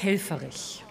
Helferich.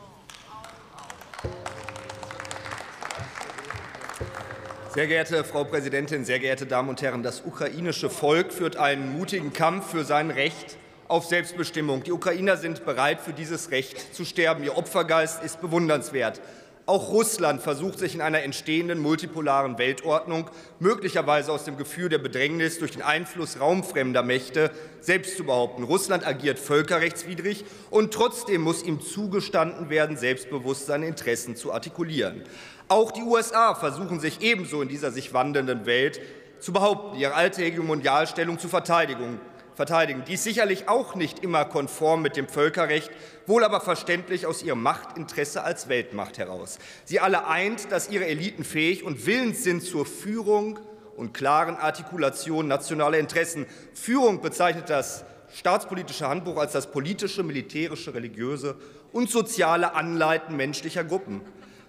Sehr geehrte Frau Präsidentin, sehr geehrte Damen und Herren! Das ukrainische Volk führt einen mutigen Kampf für sein Recht auf Selbstbestimmung. Die Ukrainer sind bereit, für dieses Recht zu sterben. Ihr Opfergeist ist bewundernswert. Auch Russland versucht sich in einer entstehenden multipolaren Weltordnung möglicherweise aus dem Gefühl der Bedrängnis durch den Einfluss raumfremder Mächte selbst zu behaupten. Russland agiert völkerrechtswidrig, und trotzdem muss ihm zugestanden werden, selbstbewusst seine Interessen zu artikulieren. Auch die USA versuchen sich ebenso in dieser sich wandelnden Welt zu behaupten, ihre alte Hegemonialstellung zu verteidigen verteidigen. Dies sicherlich auch nicht immer konform mit dem Völkerrecht, wohl aber verständlich aus ihrem Machtinteresse als Weltmacht heraus. Sie alle eint, dass ihre Eliten fähig und willens sind zur Führung und klaren Artikulation nationaler Interessen. Führung bezeichnet das staatspolitische Handbuch als das politische, militärische, religiöse und soziale Anleiten menschlicher Gruppen.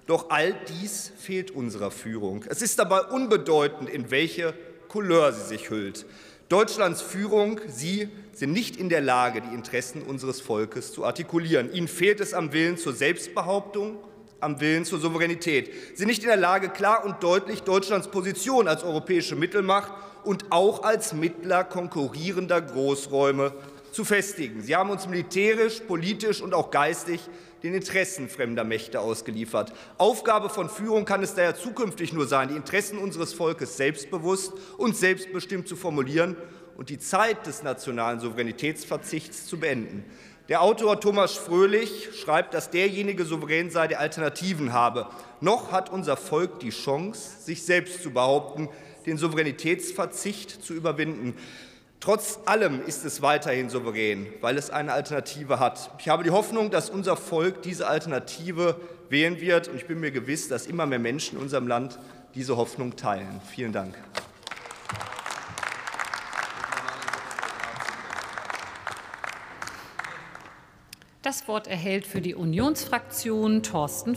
Doch all dies fehlt unserer Führung. Es ist dabei unbedeutend, in welche Couleur sie sich hüllt. Deutschlands Führung, Sie sind nicht in der Lage, die Interessen unseres Volkes zu artikulieren. Ihnen fehlt es am Willen zur Selbstbehauptung, am Willen zur Souveränität. Sie sind nicht in der Lage, klar und deutlich Deutschlands Position als europäische Mittelmacht und auch als Mittler konkurrierender Großräume zu festigen. Sie haben uns militärisch, politisch und auch geistig den Interessen fremder Mächte ausgeliefert. Aufgabe von Führung kann es daher zukünftig nur sein, die Interessen unseres Volkes selbstbewusst und selbstbestimmt zu formulieren und die Zeit des nationalen Souveränitätsverzichts zu beenden. Der Autor Thomas Fröhlich schreibt, dass derjenige souverän sei, der Alternativen habe. Noch hat unser Volk die Chance, sich selbst zu behaupten, den Souveränitätsverzicht zu überwinden. Trotz allem ist es weiterhin souverän, weil es eine Alternative hat. Ich habe die Hoffnung, dass unser Volk diese Alternative wählen wird, und ich bin mir gewiss, dass immer mehr Menschen in unserem Land diese Hoffnung teilen. Vielen Dank. Das Wort erhält für die Unionsfraktion Thorsten